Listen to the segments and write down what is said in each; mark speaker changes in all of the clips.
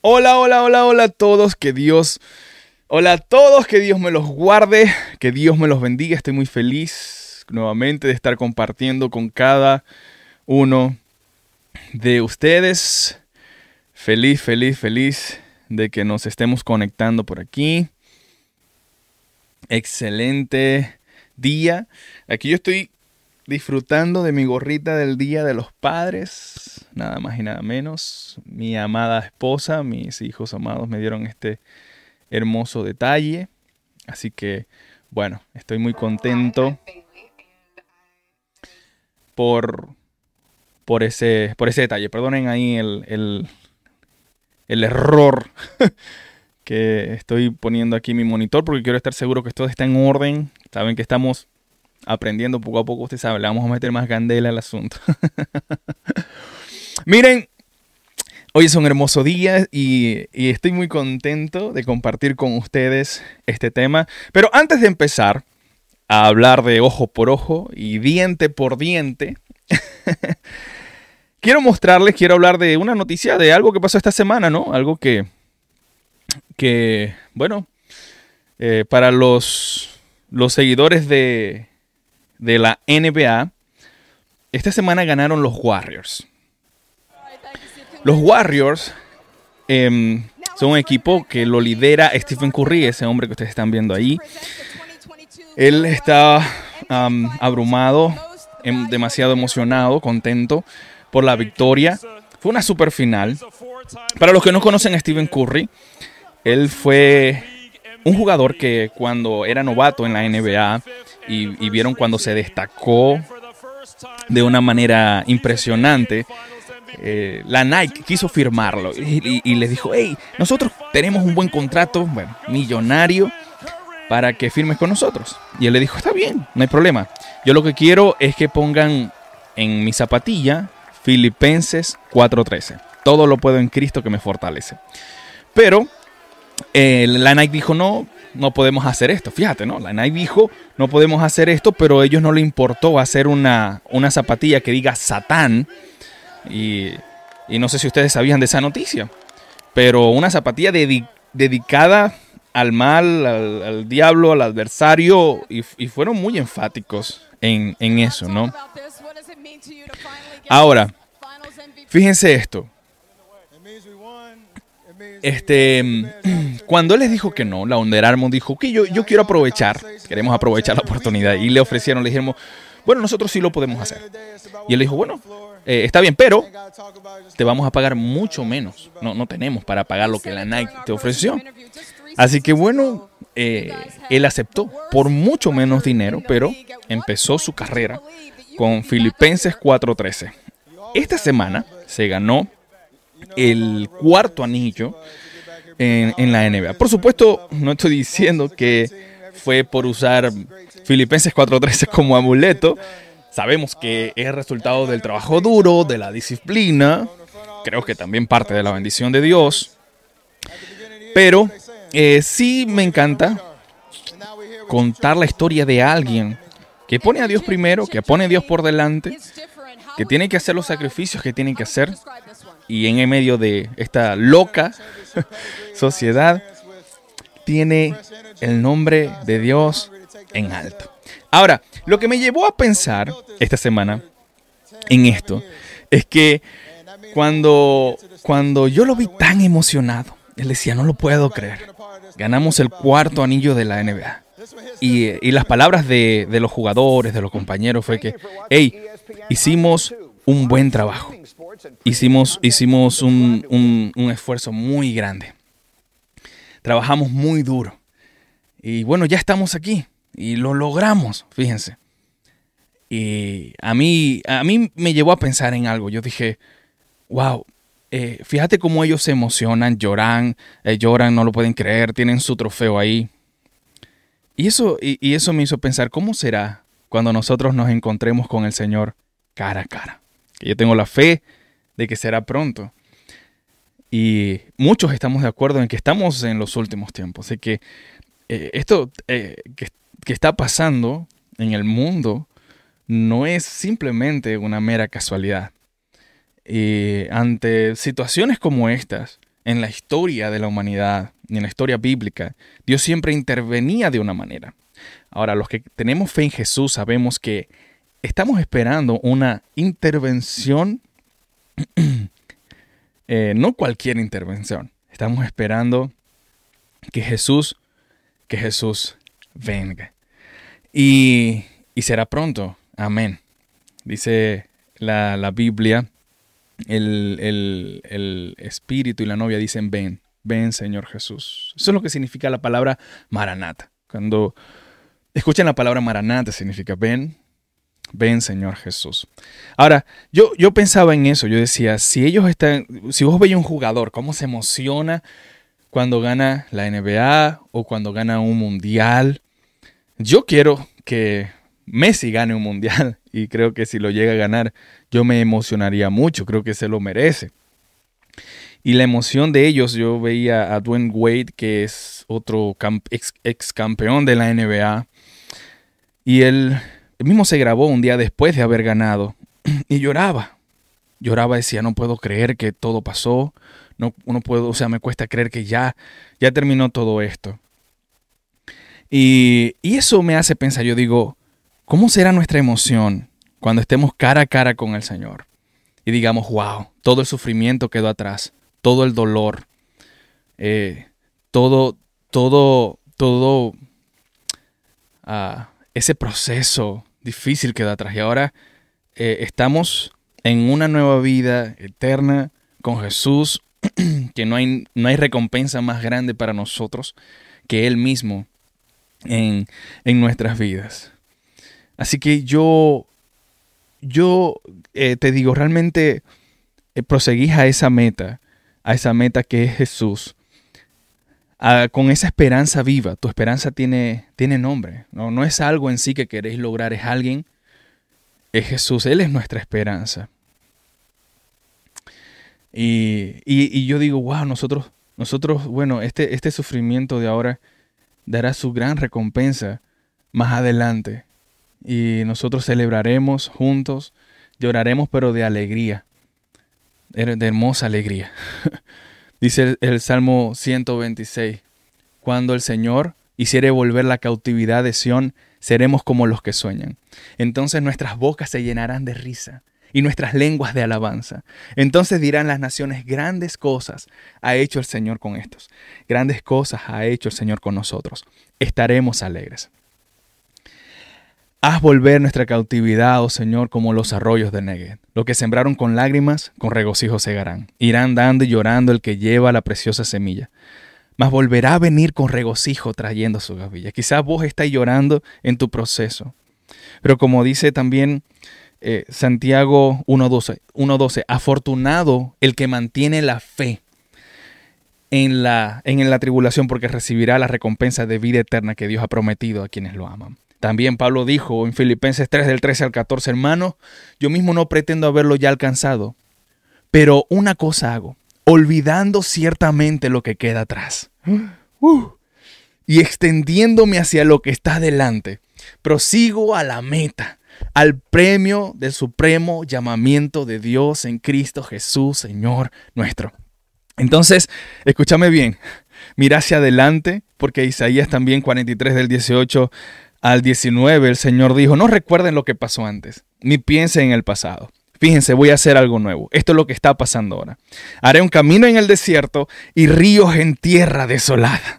Speaker 1: Hola, hola, hola, hola a todos, que Dios, hola a todos, que Dios me los guarde, que Dios me los bendiga. Estoy muy feliz nuevamente de estar compartiendo con cada uno de ustedes. Feliz, feliz, feliz de que nos estemos conectando por aquí. Excelente día. Aquí yo estoy disfrutando de mi gorrita del Día de los Padres, nada más y nada menos. Mi amada esposa, mis hijos amados me dieron este hermoso detalle. Así que, bueno, estoy muy contento por, por, ese, por ese detalle. Perdonen ahí el, el, error que estoy poniendo aquí en mi monitor porque quiero estar seguro que todo está en orden. Saben que estamos aprendiendo poco a poco, usted sabe, le vamos a meter más candela al asunto. Miren, hoy es un hermoso día y, estoy muy contento de compartir con ustedes este tema. Pero antes de empezar a hablar de ojo por ojo y diente por diente, quiero mostrarles, quiero hablar de una noticia de algo que pasó esta semana, ¿no? Algo que, que bueno, eh, para los, los seguidores de, de la NBA, esta semana ganaron los Warriors. Los Warriors eh, son un equipo que lo lidera Stephen Curry, ese hombre que ustedes están viendo ahí. Él está um, abrumado, em, demasiado emocionado, contento por la victoria. Fue una super final. Para los que no conocen a Stephen Curry, él fue un jugador que cuando era novato en la NBA y, vieron cuando se destacó de una manera impresionante, eh, la Nike quiso firmarlo y, les dijo, hey, nosotros tenemos un buen contrato, millonario, para que firmes con nosotros. Y él le dijo, está bien, no hay problema. Yo lo que quiero es que pongan en mi zapatilla Filipenses 4.13. Todo lo puedo en Cristo que me fortalece. Pero eh, la Nike dijo, no, no podemos hacer esto. Fíjate, ¿no? La Nike dijo, no podemos hacer esto, pero a ellos no le importó hacer una, una zapatilla que diga Satán. Y, no sé si ustedes sabían de esa noticia, pero una zapatilla dedicada al mal, al, diablo, al adversario, y, fueron muy enfáticos en, eso, ¿no? Ahora, fíjense esto. Este, cuando él les dijo que no, la Under Armour dijo que yo, yo quiero aprovechar, queremos aprovechar la oportunidad. Y le ofrecieron, le dijimos, bueno, nosotros sí lo podemos hacer. Y él dijo, bueno, eh, está bien, pero te vamos a pagar mucho menos. No, no tenemos para pagar lo que la Nike te ofreció. Así que bueno, eh, él aceptó por mucho menos dinero, pero empezó su carrera con Filipenses 4.13. Esta semana se ganó el cuarto anillo en, la NBA. Por supuesto, no estoy diciendo que fue por usar Filipenses 4.13 como amuleto. Sabemos que es resultado del trabajo duro, de la disciplina, creo que también parte de la bendición de Dios. Pero eh, sí me encanta contar la historia de alguien que pone a Dios primero, que pone a Dios por delante, que tiene que hacer los sacrificios que tiene que hacer y en medio de esta loca sociedad, tiene el nombre de Dios en alto. Ahora, lo que me llevó a pensar esta semana en esto es que cuando, cuando yo lo vi tan emocionado, él decía, no lo puedo creer. Ganamos el cuarto anillo de la NBA. Y, y las palabras de, de, los jugadores, de los compañeros, fue que, hey, hicimos un buen trabajo. Hicimos, hicimos un, un, esfuerzo muy grande. Trabajamos muy duro. Y bueno, ya estamos aquí. Y lo logramos, fíjense. Y a mí, a mí me llevó a pensar en algo. Yo dije, wow, eh, fíjate cómo ellos se emocionan, lloran, eh, lloran, no lo pueden creer, tienen su trofeo ahí. Y eso, y, eso me hizo pensar, ¿cómo será cuando nosotros nos encontremos con el Señor cara a cara? Yo tengo la fe de que será pronto. Y muchos estamos de acuerdo en que estamos en los últimos tiempos, de que eh, esto eh, que, está pasando en el mundo no es simplemente una mera casualidad. Y ante situaciones como estas, en la historia de la humanidad, en la historia bíblica, Dios siempre intervenía de una manera. Ahora, los que tenemos fe en Jesús sabemos que estamos esperando una intervención, eh, no cualquier intervención, estamos esperando que Jesús, que Jesús venga. Y, será pronto, amén. Dice la, la Biblia, el, el Espíritu y la novia dicen, ven, ven Señor Jesús. Eso es lo que significa la palabra maranata. Cuando escuchan la palabra maranata significa, ven, Ven, Señor Jesús. Ahora, yo, yo pensaba en eso, yo decía, si ellos están, si vos veis un jugador, cómo se emociona cuando gana la NBA o cuando gana un mundial. Yo quiero que Messi gane un mundial y creo que si lo llega a ganar, yo me emocionaría mucho, creo que se lo merece. Y la emoción de ellos, yo veía a Dwayne Wade, que es otro ex, ex campeón de la NBA, y él él mismo se grabó un día después de haber ganado y lloraba. Lloraba, decía, no puedo creer que todo pasó, no, no puedo, o sea, me cuesta creer que ya, ya terminó todo esto. Y, y eso me hace pensar, yo digo, ¿cómo será nuestra emoción cuando estemos cara a cara con el Señor? Y digamos, wow, todo el sufrimiento quedó atrás, todo el dolor, eh, todo, todo, todo, ah, ese proceso difícil queda atrás. Y ahora eh, estamos en una nueva vida eterna con Jesús, que no hay, no hay recompensa más grande para nosotros que Él mismo en, nuestras vidas. Así que yo, yo eh, te digo, realmente eh, proseguís a esa meta, a esa meta que es Jesús, con esa esperanza viva. Tu esperanza tiene, tiene nombre. ¿no? no es algo en sí que queréis lograr, es alguien. Es Jesús, Él es nuestra esperanza. Y, yo digo, wow, nosotros, nosotros, bueno, este, este sufrimiento de ahora dará su gran recompensa más adelante. Y nosotros celebraremos juntos, lloraremos, pero de alegría, de hermosa alegría. Dice el, Salmo 126, cuando el Señor hiciere volver la cautividad de Sión, seremos como los que sueñan. Entonces nuestras bocas se llenarán de risa y nuestras lenguas de alabanza. Entonces dirán las naciones, grandes cosas ha hecho el Señor con estos. Grandes cosas ha hecho el Señor con nosotros. Estaremos alegres. Haz volver nuestra cautividad, oh Señor, como los arroyos de Negev. Lo que sembraron con lágrimas, con regocijo segarán. Irán dando y llorando el que lleva la preciosa semilla. Mas volverá a venir con regocijo trayendo su gavilla. Quizás vos estáis llorando en tu proceso. Pero como dice también eh, Santiago 1.12, 1.12, afortunado el que mantiene la fe en la, en la tribulación porque recibirá la recompensa de vida eterna que Dios ha prometido a quienes lo aman. También Pablo dijo en Filipenses 3 del 13 al 14, hermano, yo mismo no pretendo haberlo ya alcanzado, pero una cosa hago, olvidando ciertamente lo que queda atrás uh, y extendiéndome hacia lo que está delante, prosigo a la meta, al premio del supremo llamamiento de Dios en Cristo Jesús, Señor nuestro. Entonces, escúchame bien, mira hacia adelante, porque Isaías también 43 del 18 al 19 el Señor dijo, no recuerden lo que pasó antes, ni piensen en el pasado. Fíjense, voy a hacer algo nuevo. Esto es lo que está pasando ahora. Haré un camino en el desierto y ríos en tierra desolada.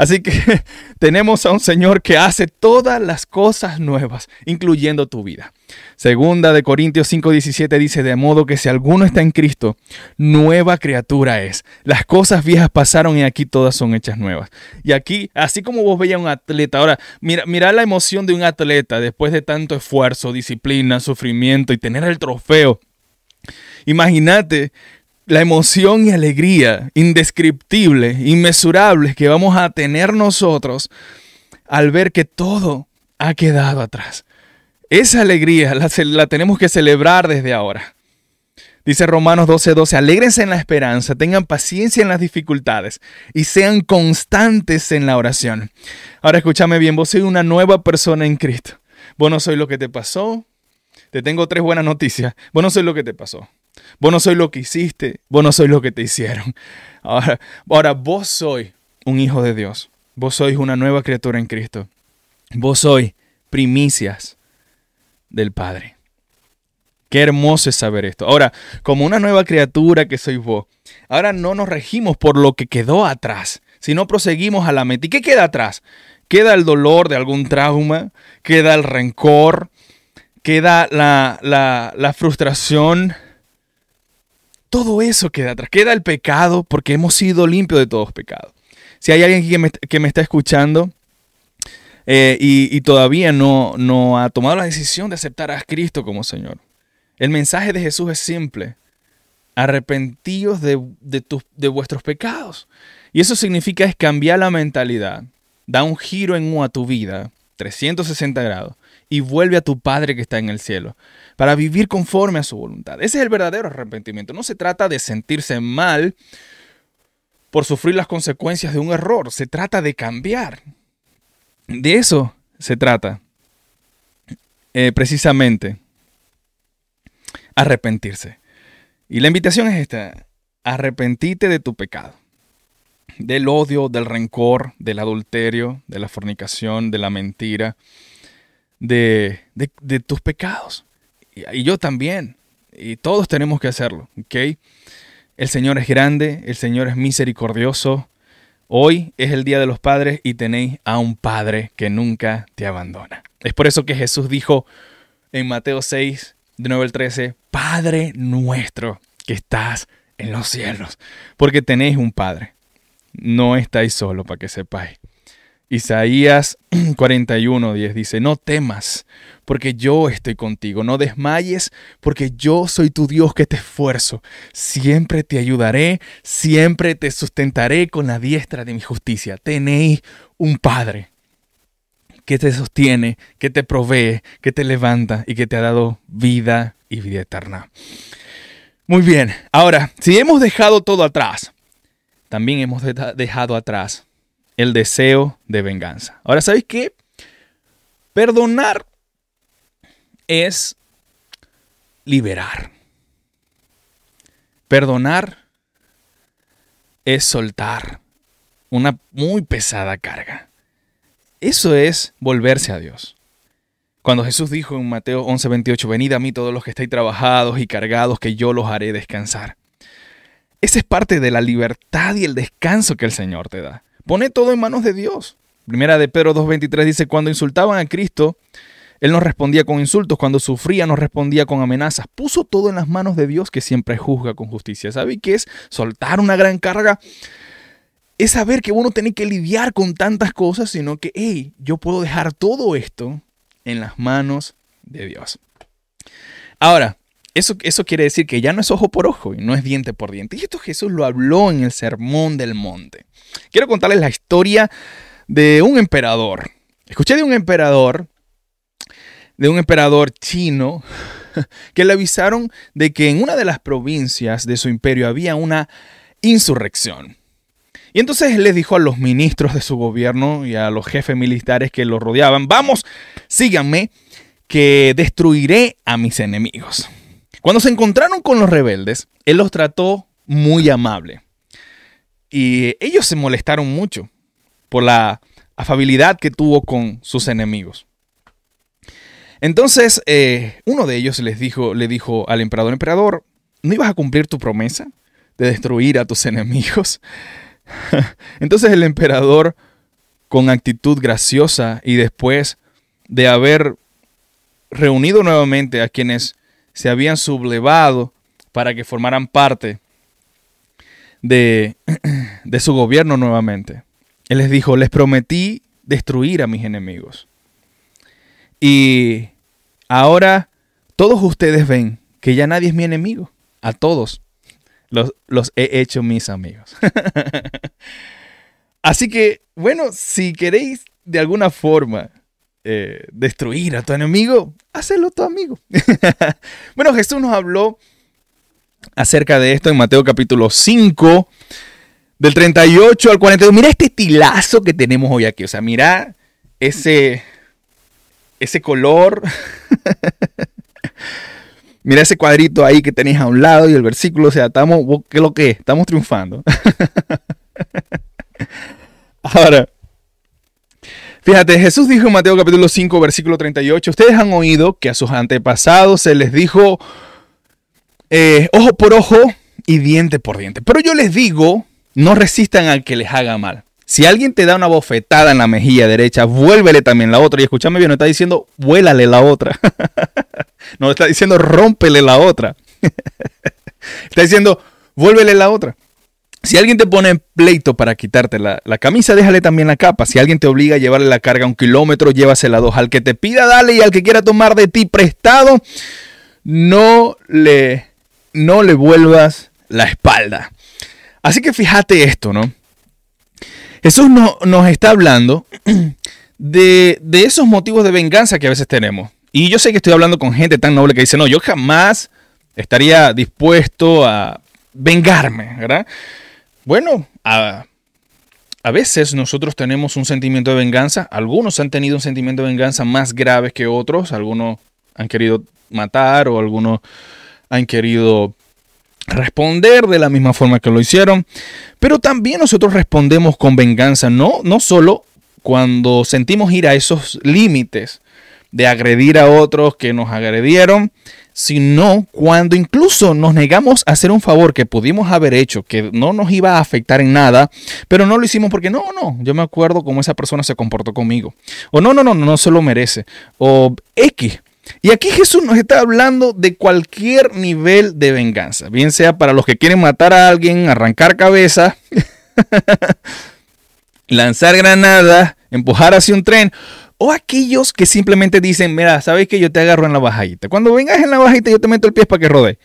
Speaker 1: Así que tenemos a un Señor que hace todas las cosas nuevas, incluyendo tu vida. Segunda de Corintios 5:17 dice, de modo que si alguno está en Cristo, nueva criatura es. Las cosas viejas pasaron y aquí todas son hechas nuevas. Y aquí, así como vos veías a un atleta, ahora mira, mira la emoción de un atleta después de tanto esfuerzo, disciplina, sufrimiento y tener el trofeo. Imagínate la emoción y alegría indescriptible, inmesurables que vamos a tener nosotros al ver que todo ha quedado atrás. Esa alegría la, tenemos que celebrar desde ahora. Dice Romanos 12:12, 12, alégrense en la esperanza, tengan paciencia en las dificultades y sean constantes en la oración. Ahora escúchame bien, vos sois una nueva persona en Cristo. Vos no sois lo que te pasó. Te tengo tres buenas noticias. Vos no sois lo que te pasó. Vos no sois lo que hiciste, vos no sois lo que te hicieron. Ahora, ahora vos sois un hijo de Dios. Vos sois una nueva criatura en Cristo. Vos sois primicias del Padre. Qué hermoso es saber esto. Ahora, como una nueva criatura que sois vos, ahora no nos regimos por lo que quedó atrás, sino proseguimos a la meta. ¿Y qué queda atrás? Queda el dolor de algún trauma, queda el rencor, queda la, la frustración. Todo eso queda atrás. Queda el pecado porque hemos sido limpios de todos pecados. Si hay alguien que me, que me está escuchando eh, y, todavía no, ha tomado la decisión de aceptar a Cristo como Señor, el mensaje de Jesús es simple. Arrepentíos de vuestros pecados. Y eso significa es cambiar la mentalidad. Da un giro en U a tu vida, 360 grados, y vuelve a tu Padre que está en el cielo, para vivir conforme a su voluntad. Ese es el verdadero arrepentimiento. No se trata de sentirse mal por sufrir las consecuencias de un error. Se trata de cambiar. De eso se trata. Eh, precisamente. Arrepentirse. Y la invitación es esta. Arrepentite de tu pecado. Del odio, del rencor, del adulterio, de la fornicación, de la mentira, de, de, tus pecados. Y, yo también. Y todos tenemos que hacerlo. ¿ok? El Señor es grande, el Señor es misericordioso. Hoy es el Día de los Padres y tenéis a un Padre que nunca te abandona. Es por eso que Jesús dijo en Mateo 6, de 9 al 13, Padre nuestro que estás en los cielos, porque tenéis un Padre. No estáis solo, para que sepáis. Isaías 41, 10 dice, no temas, porque yo estoy contigo. No desmayes, porque yo soy tu Dios que te esfuerzo. Siempre te ayudaré, siempre te sustentaré con la diestra de mi justicia. Tenéis un Padre que te sostiene, que te provee, que te levanta y que te ha dado vida y vida eterna. Muy bien, ahora, si hemos dejado todo atrás, también hemos dejado atrás el deseo de venganza. Ahora, ¿sabéis qué? Perdonar es liberar. Perdonar es soltar una muy pesada carga. Eso es volverse a Dios. Cuando Jesús dijo en Mateo 11:28, venid a mí todos los que estáis trabajados y cargados, que yo los haré descansar. Esa es parte de la libertad y el descanso que el Señor te da. Pone todo en manos de Dios. Primera de Pedro 2:23 dice, cuando insultaban a Cristo, él nos respondía con insultos, cuando sufría nos respondía con amenazas. Puso todo en las manos de Dios que siempre juzga con justicia. ¿Sabe qué es soltar una gran carga? Es saber que uno tiene que lidiar con tantas cosas, sino que, hey, yo puedo dejar todo esto en las manos de Dios. Ahora, eso, eso quiere decir que ya no es ojo por ojo y no es diente por diente. Y esto Jesús lo habló en el Sermón del Monte. Quiero contarles la historia de un emperador. Escuché de un emperador de un emperador chino que le avisaron de que en una de las provincias de su imperio había una insurrección. Y entonces les dijo a los ministros de su gobierno y a los jefes militares que lo rodeaban, vamos, síganme, que destruiré a mis enemigos. Cuando se encontraron con los rebeldes, él los trató muy amable. Y ellos se molestaron mucho por la afabilidad que tuvo con sus enemigos. Entonces, eh, uno de ellos les dijo, le dijo al emperador, emperador, ¿no ibas a cumplir tu promesa de destruir a tus enemigos? Entonces el emperador, con actitud graciosa y después de haber reunido nuevamente a quienes se habían sublevado para que formaran parte de, de su gobierno nuevamente, él les dijo, les prometí destruir a mis enemigos. Y ahora todos ustedes ven que ya nadie es mi enemigo. A todos los, los he hecho mis amigos. Así que, bueno, si queréis de alguna forma eh, destruir a tu enemigo, hazlo tu amigo. bueno, Jesús nos habló acerca de esto en Mateo capítulo 5, del 38 al 42. Mira este estilazo que tenemos hoy aquí. O sea, mira ese, ese color. Mira ese cuadrito ahí que tenéis a un lado y el versículo, o sea, estamos, ¿qué es lo que es? Estamos triunfando. Ahora, fíjate, Jesús dijo en Mateo capítulo 5, versículo 38, ustedes han oído que a sus antepasados se les dijo eh, ojo por ojo y diente por diente. Pero yo les digo, no resistan al que les haga mal. Si alguien te da una bofetada en la mejilla derecha, vuélvele también la otra. Y escúchame bien, no está diciendo vuélale la otra. no está diciendo rómpele la otra. está diciendo vuélvele la otra. Si alguien te pone en pleito para quitarte la, la, camisa, déjale también la capa. Si alguien te obliga a llevarle la carga un kilómetro, llévasela dos. Al que te pida, dale. Y al que quiera tomar de ti prestado, no le, no le vuelvas la espalda. Así que fíjate esto, ¿no? Jesús no, nos está hablando de, de, esos motivos de venganza que a veces tenemos. Y yo sé que estoy hablando con gente tan noble que dice, no, yo jamás estaría dispuesto a vengarme, ¿verdad? Bueno, a, a veces nosotros tenemos un sentimiento de venganza. Algunos han tenido un sentimiento de venganza más grave que otros. Algunos han querido matar o algunos han querido responder de la misma forma que lo hicieron, pero también nosotros respondemos con venganza, no, no solo cuando sentimos ir a esos límites de agredir a otros que nos agredieron, sino cuando incluso nos negamos a hacer un favor que pudimos haber hecho, que no nos iba a afectar en nada, pero no lo hicimos porque no, no, yo me acuerdo cómo esa persona se comportó conmigo. O no, no, no, no se lo merece. O X. Y aquí Jesús nos está hablando de cualquier nivel de venganza, bien sea para los que quieren matar a alguien, arrancar cabeza, lanzar granadas, empujar hacia un tren, o aquellos que simplemente dicen, mira, sabes que yo te agarro en la bajadita. Cuando vengas en la bajadita yo te meto el pie para que rode.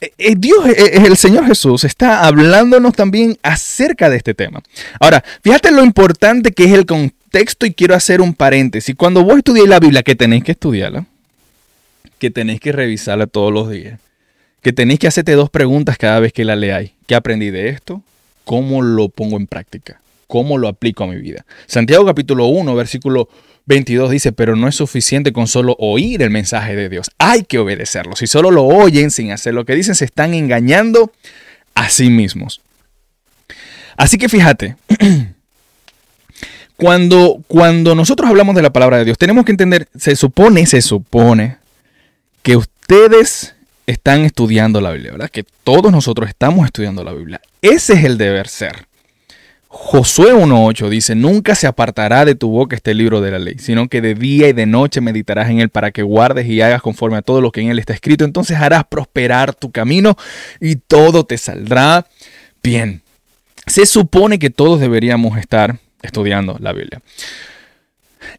Speaker 1: Eh, eh, Dios, eh, el Señor Jesús, está hablándonos también acerca de este tema. Ahora, fíjate lo importante que es el contexto y quiero hacer un paréntesis. Cuando vos estudiáis la Biblia, que tenéis que estudiarla, que tenéis que revisarla todos los días, que tenéis que hacerte dos preguntas cada vez que la leáis. ¿Qué aprendí de esto? ¿Cómo lo pongo en práctica? ¿Cómo lo aplico a mi vida? Santiago capítulo 1, versículo 22 dice, pero no es suficiente con solo oír el mensaje de Dios. Hay que obedecerlo. Si solo lo oyen sin hacer lo que dicen, se están engañando a sí mismos. Así que fíjate, cuando, cuando nosotros hablamos de la palabra de Dios, tenemos que entender, se supone, se supone que ustedes están estudiando la Biblia, ¿verdad? Que todos nosotros estamos estudiando la Biblia. Ese es el deber ser. Josué 1.8 dice, nunca se apartará de tu boca este libro de la ley, sino que de día y de noche meditarás en él para que guardes y hagas conforme a todo lo que en él está escrito. Entonces harás prosperar tu camino y todo te saldrá bien. Se supone que todos deberíamos estar estudiando la Biblia.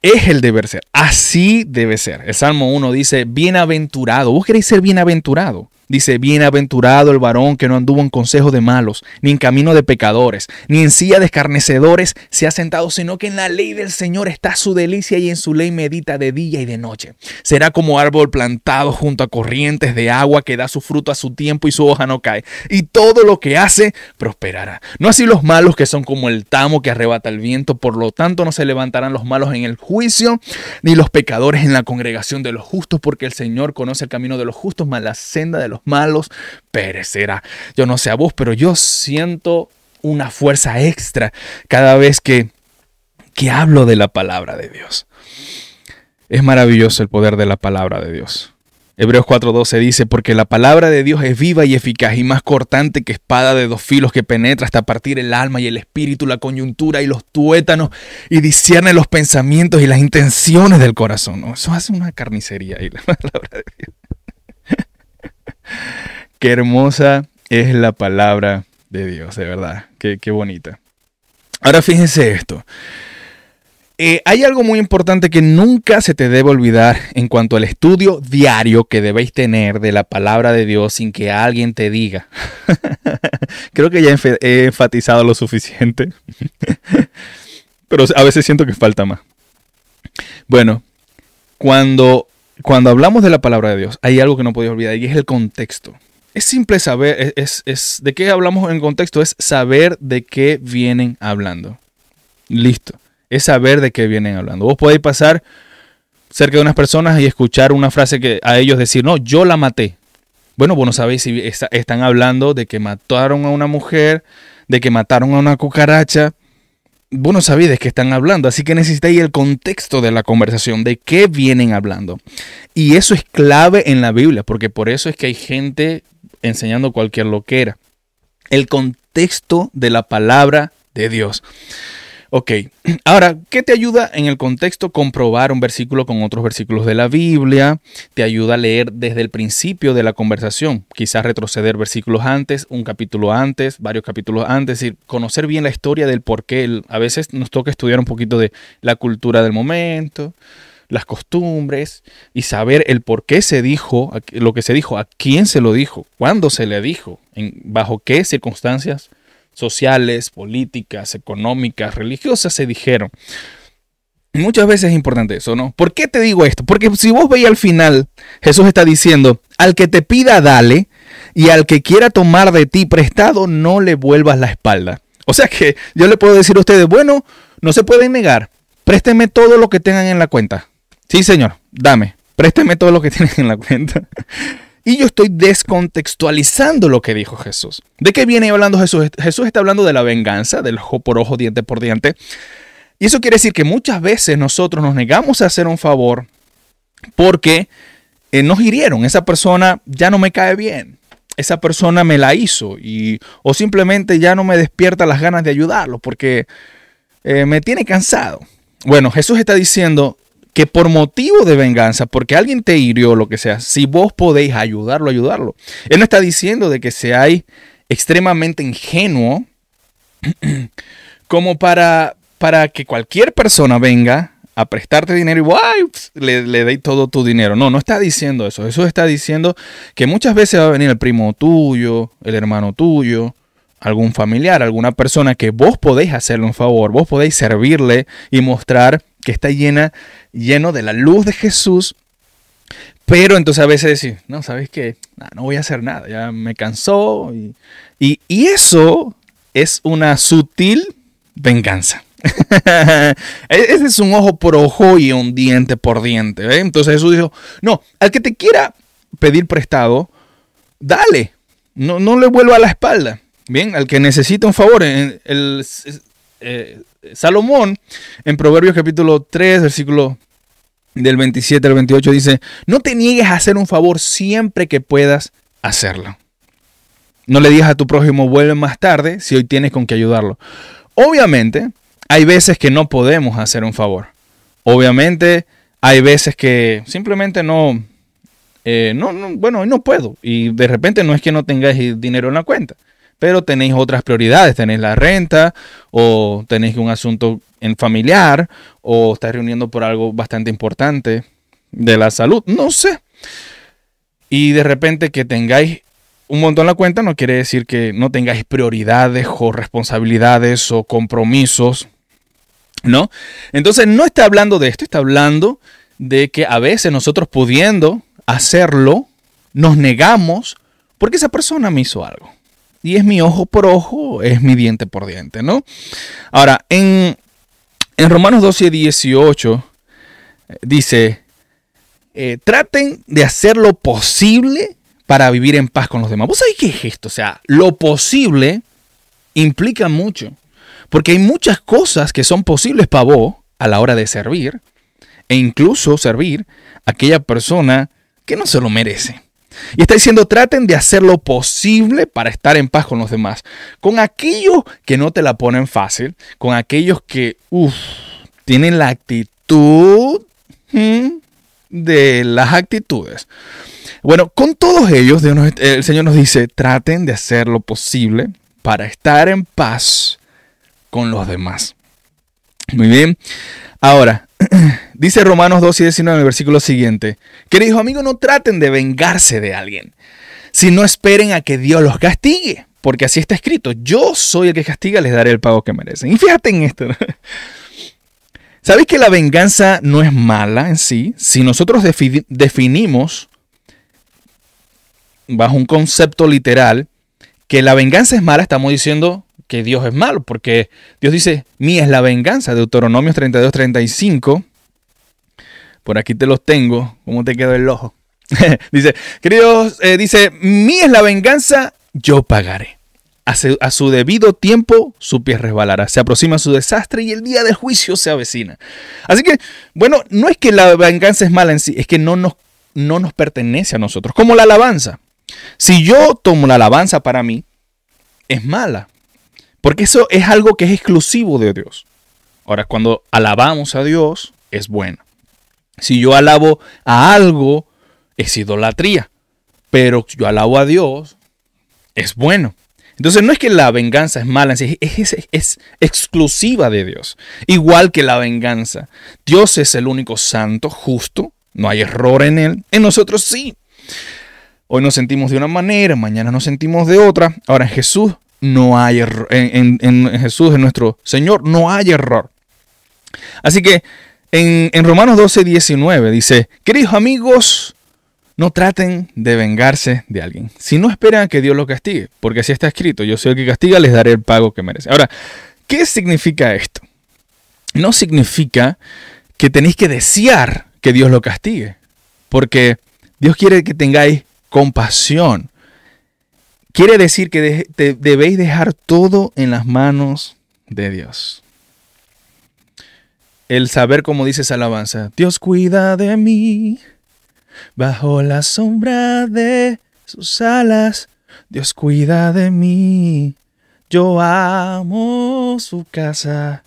Speaker 1: Es el deber ser. Así debe ser. El Salmo 1 dice, bienaventurado. ¿Vos queréis ser bienaventurado? Dice, bienaventurado el varón que no anduvo en consejo de malos, ni en camino de pecadores, ni en silla de escarnecedores se ha sentado, sino que en la ley del Señor está su delicia y en su ley medita de día y de noche. Será como árbol plantado junto a corrientes de agua que da su fruto a su tiempo y su hoja no cae. Y todo lo que hace prosperará. No así los malos que son como el tamo que arrebata el viento, por lo tanto no se levantarán los malos en el juicio, ni los pecadores en la congregación de los justos, porque el Señor conoce el camino de los justos, mas la senda de los malos perecerá. Yo no sé a vos, pero yo siento una fuerza extra cada vez que, que hablo de la palabra de Dios. Es maravilloso el poder de la palabra de Dios. Hebreos 4:12 dice, porque la palabra de Dios es viva y eficaz y más cortante que espada de dos filos que penetra hasta partir el alma y el espíritu, la coyuntura y los tuétanos y discierne los pensamientos y las intenciones del corazón. Eso hace una carnicería ahí la palabra de Dios. Qué hermosa es la palabra de Dios, de verdad. Qué, bonita. Ahora fíjense esto. Eh, hay algo muy importante que nunca se te debe olvidar en cuanto al estudio diario que debéis tener de la palabra de Dios sin que alguien te diga. Creo que ya he enfatizado lo suficiente, pero a veces siento que falta más. Bueno, cuando cuando hablamos de la palabra de Dios, hay algo que no podéis olvidar y es el contexto. Es simple saber, es, es, de qué hablamos en contexto, es saber de qué vienen hablando. Listo. Es saber de qué vienen hablando. Vos podéis pasar cerca de unas personas y escuchar una frase que a ellos decir, no, yo la maté. Bueno, vos no sabéis si están hablando de que mataron a una mujer, de que mataron a una cucaracha. Vos no sabéis de qué están hablando, así que necesitáis el contexto de la conversación, de qué vienen hablando. Y eso es clave en la Biblia, porque por eso es que hay gente enseñando cualquier loquera. El contexto de la palabra de Dios. Ok, ahora, ¿qué te ayuda en el contexto comprobar un versículo con otros versículos de la Biblia? Te ayuda a leer desde el principio de la conversación, quizás retroceder versículos antes, un capítulo antes, varios capítulos antes, y conocer bien la historia del por qué. A veces nos toca estudiar un poquito de la cultura del momento, las costumbres y saber el por qué se dijo, lo que se dijo, a quién se lo dijo, cuándo se le dijo, en, bajo qué circunstancias sociales, políticas, económicas, religiosas se dijeron. Muchas veces es importante eso, ¿no? ¿Por qué te digo esto? Porque si vos veis al final, Jesús está diciendo, al que te pida, dale, y al que quiera tomar de ti prestado, no le vuelvas la espalda. O sea que yo le puedo decir a ustedes, bueno, no se pueden negar, présteme todo lo que tengan en la cuenta. Sí, señor, dame, présteme todo lo que tienen en la cuenta. Y yo estoy descontextualizando lo que dijo Jesús. ¿De qué viene hablando Jesús? Jesús está hablando de la venganza, del ojo por ojo, diente por diente. Y eso quiere decir que muchas veces nosotros nos negamos a hacer un favor porque eh, nos hirieron. Esa persona ya no me cae bien. Esa persona me la hizo y o simplemente ya no me despierta las ganas de ayudarlo porque eh, me tiene cansado. Bueno, Jesús está diciendo, que por motivo de venganza, porque alguien te hirió lo que sea, si vos podéis ayudarlo, ayudarlo. Él no está diciendo de que seáis extremadamente ingenuo como para, para que cualquier persona venga a prestarte dinero y le, le deis todo tu dinero. No, no está diciendo eso. Eso está diciendo que muchas veces va a venir el primo tuyo, el hermano tuyo, algún familiar, alguna persona que vos podéis hacerle un favor, vos podéis servirle y mostrar que está llena, lleno de la luz de Jesús. Pero entonces a veces decir, no, ¿sabes qué? no voy a hacer nada, ya me cansó. Y, eso es una sutil venganza. E-, ese es un ojo por ojo y un diente por diente. Entonces Jesús dijo, no, al que te quiera pedir prestado, dale, no, no le vuelva a la espalda. Bien, al que necesita un favor, el, eh, Salomón, en Proverbios capítulo 3, versículo del 27 al 28, dice, no te niegues a hacer un favor siempre que puedas hacerlo. No le digas a tu prójimo, vuelve más tarde si hoy tienes con qué ayudarlo. Obviamente, hay veces que no podemos hacer un favor. Obviamente, hay veces que simplemente no, eh, no, no, bueno, no puedo. Y de repente no es que no tengáis dinero en la cuenta pero tenéis otras prioridades, tenéis la renta o tenéis un asunto en familiar o estáis reuniendo por algo bastante importante de la salud, no sé. Y de repente que tengáis un montón en la cuenta no quiere decir que no tengáis prioridades o responsabilidades o compromisos, ¿no? Entonces no está hablando de esto, está hablando de que a veces nosotros pudiendo hacerlo, nos negamos porque esa persona me hizo algo y es mi ojo por ojo, es mi diente por diente, ¿no? Ahora, en, en Romanos 12, 18 eh, dice, eh, traten de hacer lo posible para vivir en paz con los demás. ¿Vos sabés qué es esto? O sea, lo posible implica mucho, porque hay muchas cosas que son posibles para vos a la hora de servir, e incluso servir a aquella persona que no se lo merece. Y está diciendo, traten de hacer lo posible para estar en paz con los demás. Con aquellos que no te la ponen fácil, con aquellos que, tienen la actitud de las actitudes. Bueno, con todos ellos, el Señor nos dice, traten de hacer lo posible para estar en paz con los demás. Muy bien. Ahora, Dice Romanos 2 y 19 en el versículo siguiente. Queridos amigos, no traten de vengarse de alguien, sino esperen a que Dios los castigue, porque así está escrito. Yo soy el que castiga, les daré el pago que merecen. Y fíjate en esto. ¿Sabéis que la venganza no es mala en sí? Si nosotros definimos bajo un concepto literal que la venganza es mala, estamos diciendo que Dios es malo, porque Dios dice, mía es la venganza, Deuteronomios 32, 35. Por aquí te los tengo, ¿cómo te quedó el ojo? dice, queridos, eh, dice, mí es la venganza, yo pagaré. A su, a su, debido tiempo su pie resbalará. Se aproxima su desastre y el día del juicio se avecina. Así que, bueno, no es que la venganza es mala en sí, es que no nos, no nos pertenece a nosotros. Como la alabanza. Si yo tomo la alabanza para mí, es mala. Porque eso es algo que es exclusivo de Dios. Ahora, cuando alabamos a Dios, es bueno. Si yo alabo a algo, es idolatría. Pero yo alabo a Dios, es bueno. Entonces no es que la venganza es mala, es, es, exclusiva de Dios. Igual que la venganza. Dios es el único santo, justo, no hay error en él. En nosotros sí. Hoy nos sentimos de una manera, mañana nos sentimos de otra. Ahora en Jesús no hay error. En, Jesús, en nuestro Señor, no hay error. Así que en, en Romanos 12, 19 dice, queridos amigos, no traten de vengarse de alguien. Si no esperan que Dios lo castigue, porque así está escrito, yo soy el que castiga, les daré el pago que merece. Ahora, ¿qué significa esto? No significa que tenéis que desear que Dios lo castigue, porque Dios quiere que tengáis compasión. Quiere decir que debéis dejar todo en las manos de Dios. El saber, como dice esa alabanza, Dios cuida de mí Bajo la sombra de sus alas, Dios cuida de mí. Yo amo su casa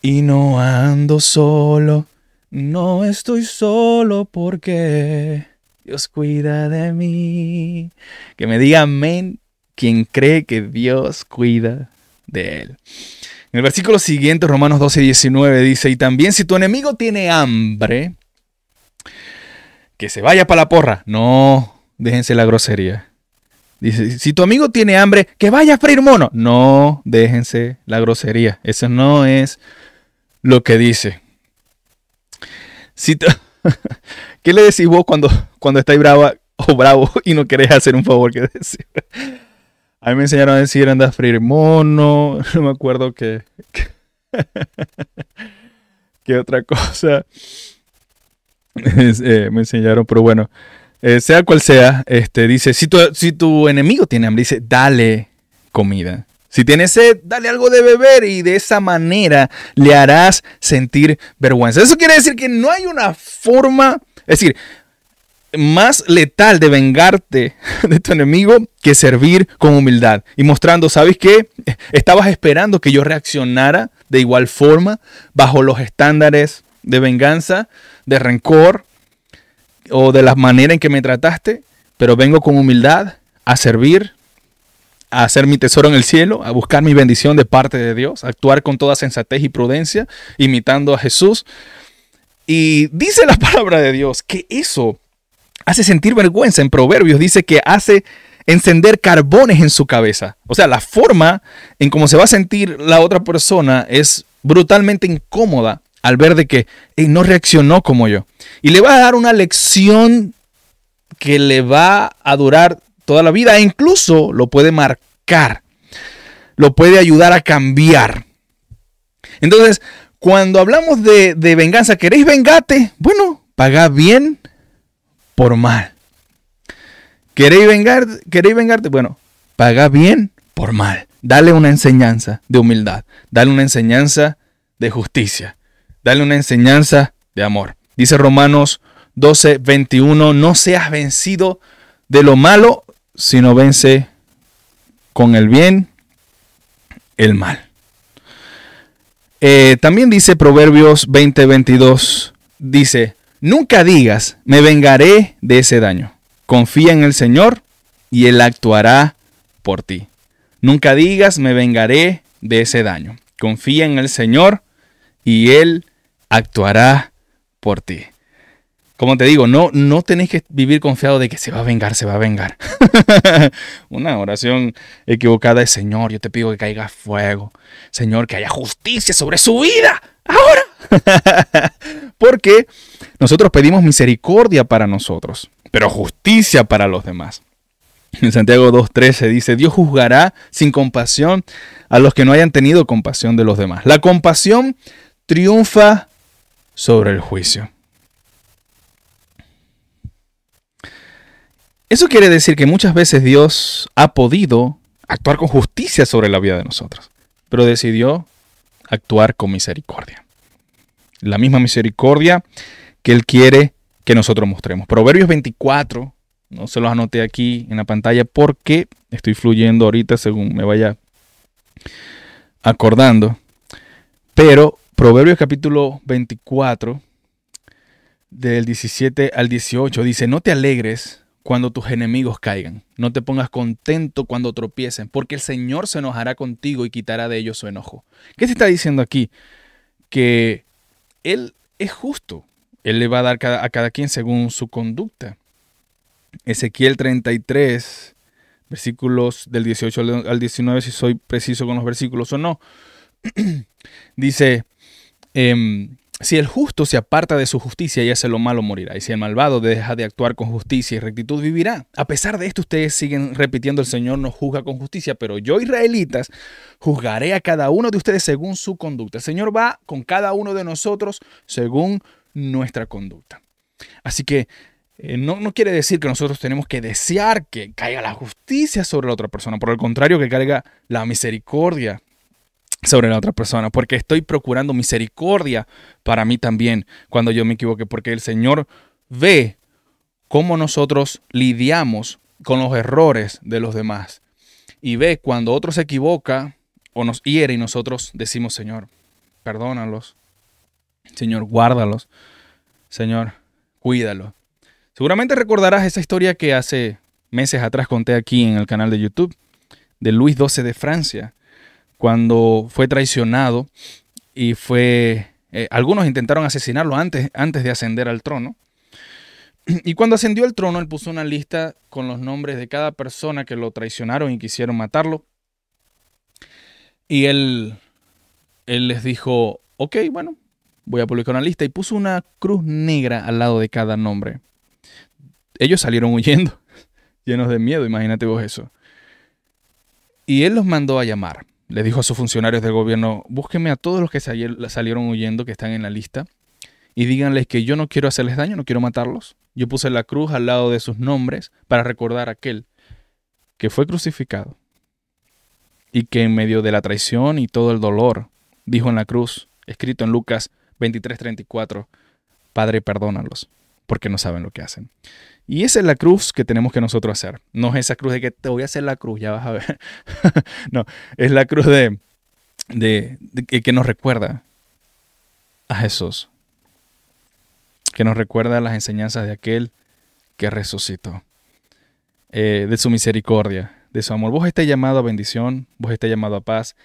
Speaker 1: y no ando solo. No estoy solo porque Dios cuida de mí. Que me diga amén quien cree que Dios cuida de él. En el versículo siguiente, Romanos 12, 19, dice, y también si tu enemigo tiene hambre, que se vaya para la porra. No, déjense la grosería. Dice, si tu amigo tiene hambre, que vaya a freír mono. No, déjense la grosería. Eso no es lo que dice. ¿Qué le decís vos cuando, cuando estáis brava o bravo y no querés hacer un favor que decir? A mí me enseñaron a decir anda a freír mono. No me acuerdo qué. ¿Qué otra cosa? Eh, me enseñaron, pero bueno, eh, sea cual sea, este, dice, si tu, si tu enemigo tiene hambre, dice, dale comida. Si tiene sed, dale algo de beber y de esa manera le harás sentir vergüenza. Eso quiere decir que no hay una forma, es decir, más letal de vengarte de tu enemigo que servir con humildad y mostrando, ¿sabes qué? Estabas esperando que yo reaccionara de igual forma bajo los estándares de venganza, de rencor o de la manera en que me trataste, pero vengo con humildad a servir, a hacer mi tesoro en el cielo, a buscar mi bendición de parte de Dios, a actuar con toda sensatez y prudencia, imitando a Jesús. Y dice la palabra de Dios que eso hace sentir vergüenza. En Proverbios dice que hace encender carbones en su cabeza. O sea, la forma en cómo se va a sentir la otra persona es brutalmente incómoda al ver de que no reaccionó como yo. Y le va a dar una lección que le va a durar toda la vida e incluso lo puede marcar, lo puede ayudar a cambiar. Entonces, cuando hablamos de, venganza, ¿queréis vengarte? Bueno, paga bien mal. ¿Queréis, vengar, ¿Queréis vengarte? Bueno, paga bien por mal. Dale una enseñanza de humildad. Dale una enseñanza de justicia. Dale una enseñanza de amor. Dice Romanos 12, 21, no seas vencido de lo malo, sino vence con el bien el mal. Eh, también dice Proverbios 20, 22, dice, nunca digas, me vengaré de ese daño. Confía en el Señor y Él actuará por ti. Nunca digas, me vengaré de ese daño. Confía en el Señor y Él actuará por ti. Como te digo, no, no tenéis que vivir confiado de que se va a vengar, se va a vengar. Una oración equivocada es, Señor, yo te pido que caiga fuego. Señor, que haya justicia sobre su vida. Ahora. Porque nosotros pedimos misericordia para nosotros, pero justicia para los demás. En Santiago 2.13 dice, Dios juzgará sin compasión a los que no hayan tenido compasión de los demás. La compasión triunfa sobre el juicio. Eso quiere decir que muchas veces Dios ha podido actuar con justicia sobre la vida de nosotros, pero decidió actuar con misericordia. La misma misericordia que Él quiere que nosotros mostremos. Proverbios 24, no se los anoté aquí en la pantalla porque estoy fluyendo ahorita según me vaya acordando. Pero Proverbios capítulo 24, del 17 al 18, dice, no te alegres cuando tus enemigos caigan. No te pongas contento cuando tropiecen, porque el Señor se enojará contigo y quitará de ellos su enojo. ¿Qué se está diciendo aquí? Que Él es justo. Él le va a dar a cada quien según su conducta. Ezequiel 33, versículos del 18 al 19, si soy preciso con los versículos o no, dice, em, si el justo se aparta de su justicia y hace lo malo, morirá. Y si el malvado deja de actuar con justicia y rectitud, vivirá. A pesar de esto, ustedes siguen repitiendo, el Señor nos juzga con justicia, pero yo, israelitas, juzgaré a cada uno de ustedes según su conducta. El Señor va con cada uno de nosotros según nuestra conducta. Así que eh, no, quiere decir que nosotros tenemos que desear que caiga la justicia sobre la otra persona. Por el contrario, que caiga la misericordia sobre la otra persona, porque estoy procurando misericordia para mí también cuando yo me equivoque, porque el Señor ve cómo nosotros lidiamos con los errores de los demás y ve cuando otro se equivoca o nos hiere y nosotros decimos, Señor, perdónalos, Señor, guárdalos, Señor, cuídalo. Seguramente recordarás esa historia que hace meses atrás conté aquí en el canal de YouTube de Luis XII de Francia, cuando fue traicionado y fue... Eh, algunos intentaron asesinarlo antes, antes de ascender al trono. Y cuando ascendió al trono, él puso una lista con los nombres de cada persona que lo traicionaron y quisieron matarlo. Y él, él les dijo, ok, bueno, voy a publicar una lista. Y puso una cruz negra al lado de cada nombre. Ellos salieron huyendo, llenos de miedo, imagínate vos eso. Y él los mandó a llamar le dijo a sus funcionarios del gobierno, búsquenme a todos los que salieron huyendo, que están en la lista, y díganles que yo no quiero hacerles daño, no quiero matarlos. Yo puse la cruz al lado de sus nombres para recordar a aquel que fue crucificado y que en medio de la traición y todo el dolor dijo en la cruz, escrito en Lucas 23:34, Padre, perdónalos, porque no saben lo que hacen. Y esa es la cruz que tenemos que nosotros hacer. No es esa cruz de que te voy a hacer la cruz, ya vas a ver. no, es la cruz de, de, que nos recuerda a Jesús. Que nos recuerda las enseñanzas de aquel que resucitó. Eh, de su misericordia, de su amor. Vos estés llamado a bendición, vos estés llamado a paz.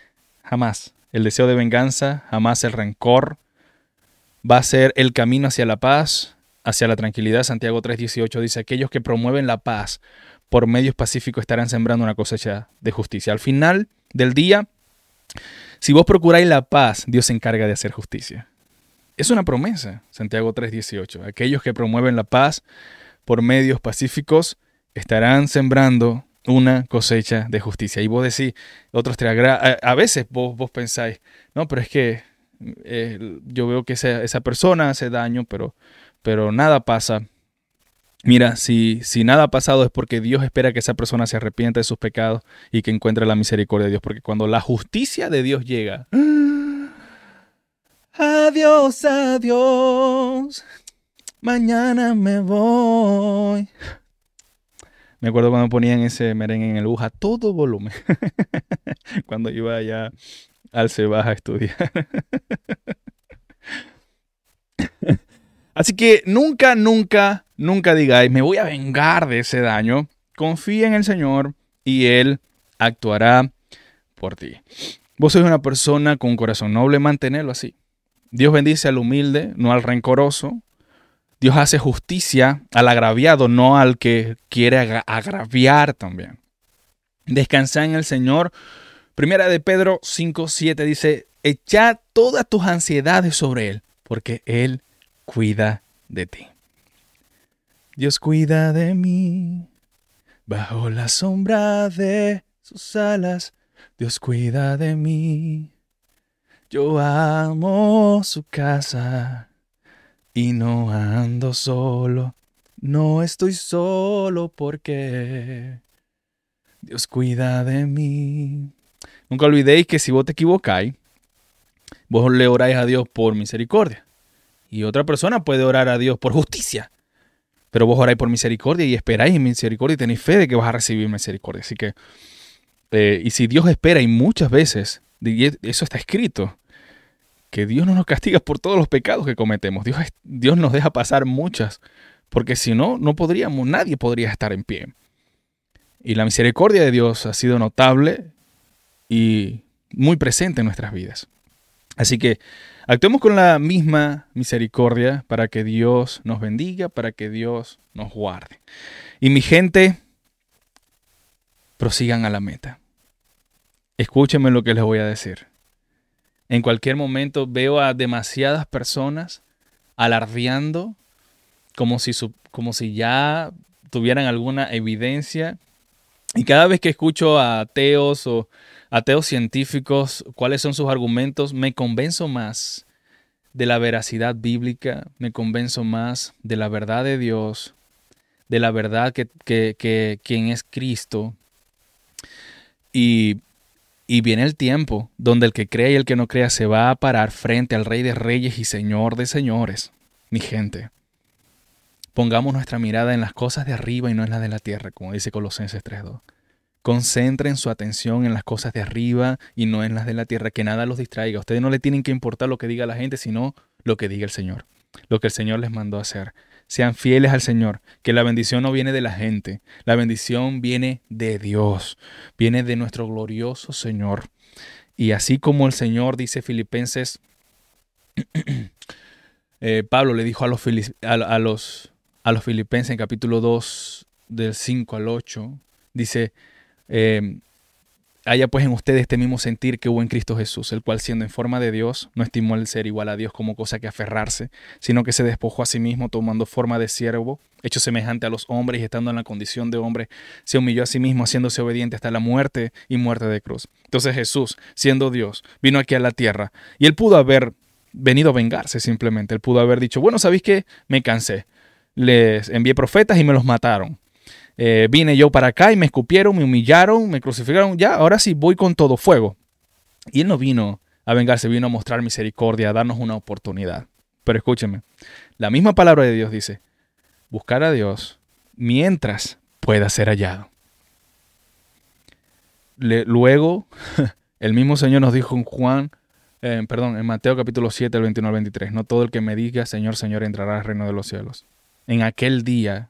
Speaker 1: Jamás. El deseo de venganza, jamás el rencor. Va a ser el camino hacia la paz, hacia la tranquilidad. Santiago 3:18 dice, aquellos que promueven la paz por medios pacíficos estarán sembrando una cosecha de justicia. Al final del día, si vos procuráis la paz, Dios se encarga de hacer justicia. Es una promesa, Santiago 3:18. Aquellos que promueven la paz por medios pacíficos estarán sembrando una cosecha de justicia. Y vos decís, otros te agrada, a, veces vos, vos pensáis, no, pero es que eh, yo veo que esa, esa persona hace daño, pero pero nada pasa. Mira, si, si nada ha pasado es porque Dios espera que esa persona se arrepienta de sus pecados y que encuentre la misericordia de Dios. Porque cuando la justicia de Dios llega, adiós, adiós, mañana me voy. Me acuerdo cuando ponían ese merengue en el bus a todo volumen. cuando iba allá al Cebaja a estudiar. Así que nunca, nunca, nunca digáis, me voy a vengar de ese daño. Confía en el Señor y Él actuará por ti. Vos sois una persona con un corazón noble, mantenerlo así. Dios bendice al humilde, no al rencoroso. Dios hace justicia al agraviado, no al que quiere agraviar también. Descansa en el Señor. Primera de Pedro 5, 7 dice, echa todas tus ansiedades sobre Él, porque Él cuida de ti. Dios cuida de mí, bajo la sombra de sus alas, Dios cuida de mí. Yo amo su casa y no ando solo. No estoy solo porque Dios cuida de mí. Nunca olvidéis que si vos te equivocáis, vos le oráis a Dios por misericordia. Y otra persona puede orar a Dios por justicia. Pero vos oráis por misericordia y esperáis en misericordia y tenéis fe de que vas a recibir misericordia. Así que, eh, y si Dios espera, y muchas veces, y eso está escrito, que Dios no nos castiga por todos los pecados que cometemos. Dios, Dios nos deja pasar muchas, porque si no, no podríamos, nadie podría estar en pie. Y la misericordia de Dios ha sido notable y muy presente en nuestras vidas. Así que actuemos con la misma misericordia para que Dios nos bendiga, para que Dios nos guarde. Y mi gente, prosigan a la meta. Escúchenme lo que les voy a decir. En cualquier momento veo a demasiadas personas alardeando como si, como si ya tuvieran alguna evidencia. Y cada vez que escucho a ateos o ateos científicos cuáles son sus argumentos, me convenzo más de la veracidad bíblica, me convenzo más de la verdad de Dios, de la verdad que, que, que quien es Cristo. Y y viene el tiempo donde el que crea y el que no crea se va a parar frente al Rey de Reyes y Señor de Señores. Mi gente, pongamos nuestra mirada en las cosas de arriba y no en las de la tierra, como dice Colosenses 3.2. Concentren su atención en las cosas de arriba y no en las de la tierra, que nada los distraiga. ustedes no le tienen que importar lo que diga la gente, sino lo que diga el Señor, lo que el Señor les mandó hacer. Sean fieles al Señor, que la bendición no viene de la gente, la bendición viene de Dios, viene de nuestro glorioso Señor. Y así como el Señor dice Filipenses, eh, Pablo le dijo a los, a, los, a los filipenses en capítulo 2 del 5 al 8, dice, eh, haya pues en ustedes este mismo sentir que hubo en Cristo Jesús, el cual siendo en forma de Dios, no estimó el ser igual a Dios como cosa que aferrarse, sino que se despojó a sí mismo tomando forma de siervo, hecho semejante a los hombres y estando en la condición de hombre, se humilló a sí mismo haciéndose obediente hasta la muerte y muerte de cruz. Entonces Jesús, siendo Dios, vino aquí a la tierra y él pudo haber venido a vengarse simplemente, él pudo haber dicho, bueno, ¿sabéis qué? Me cansé, les envié profetas y me los mataron eh, vine yo para acá y me escupieron, me humillaron, me crucificaron, ya, ahora sí voy con todo fuego. Y él no vino a vengarse, vino a mostrar misericordia, a darnos una oportunidad. Pero escúcheme, la misma palabra de Dios dice, buscar a Dios mientras pueda ser hallado. luego, el mismo Señor nos dijo en Juan, eh, perdón, en Mateo capítulo 7, el 21 al 23, no todo el que me diga Señor, Señor entrará al reino de los cielos. En aquel día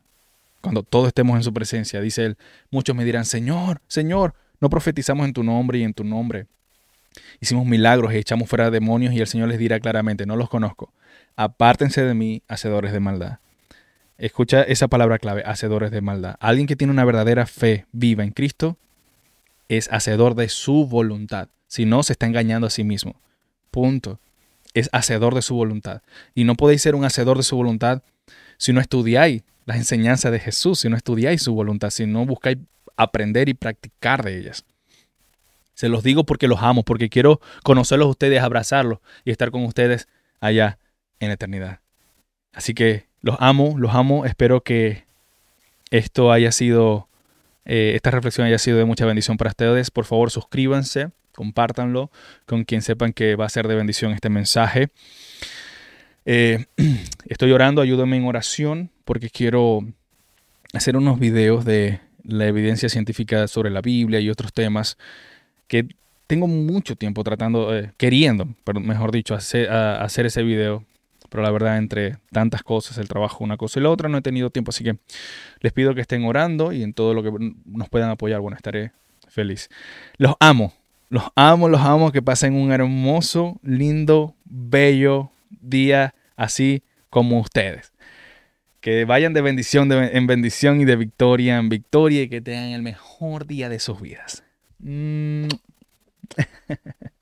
Speaker 1: cuando todos estemos en su presencia, dice él, muchos me dirán, Señor, Señor, no profetizamos en tu nombre y en tu nombre. Hicimos milagros y echamos fuera demonios y el Señor les dirá claramente, no los conozco. Apártense de mí, hacedores de maldad. Escucha esa palabra clave, hacedores de maldad. Alguien que tiene una verdadera fe viva en Cristo es hacedor de su voluntad. Si no, se está engañando a sí mismo. Punto. Es hacedor de su voluntad. Y no podéis ser un hacedor de su voluntad si no estudiáis las enseñanzas de Jesús, si no estudiáis su voluntad, si no buscáis aprender y practicar de ellas. Se los digo porque los amo, porque quiero conocerlos a ustedes, abrazarlos y estar con ustedes allá en eternidad. Así que los amo, los amo. Espero que esto haya sido, eh, esta reflexión haya sido de mucha bendición para ustedes. Por favor, suscríbanse, compártanlo con quien sepan que va a ser de bendición este mensaje. Eh, estoy orando, ayúdame en oración porque quiero hacer unos videos de la evidencia científica sobre la Biblia y otros temas que tengo mucho tiempo tratando, eh, queriendo, pero mejor dicho, hacer, hacer ese video. Pero la verdad, entre tantas cosas, el trabajo, una cosa y la otra, no he tenido tiempo. Así que les pido que estén orando y en todo lo que nos puedan apoyar, bueno, estaré feliz. Los amo, los amo, los amo. Que pasen un hermoso, lindo, bello día así como ustedes. Que vayan de bendición en bendición y de victoria en victoria y que tengan el mejor día de sus vidas. Mm.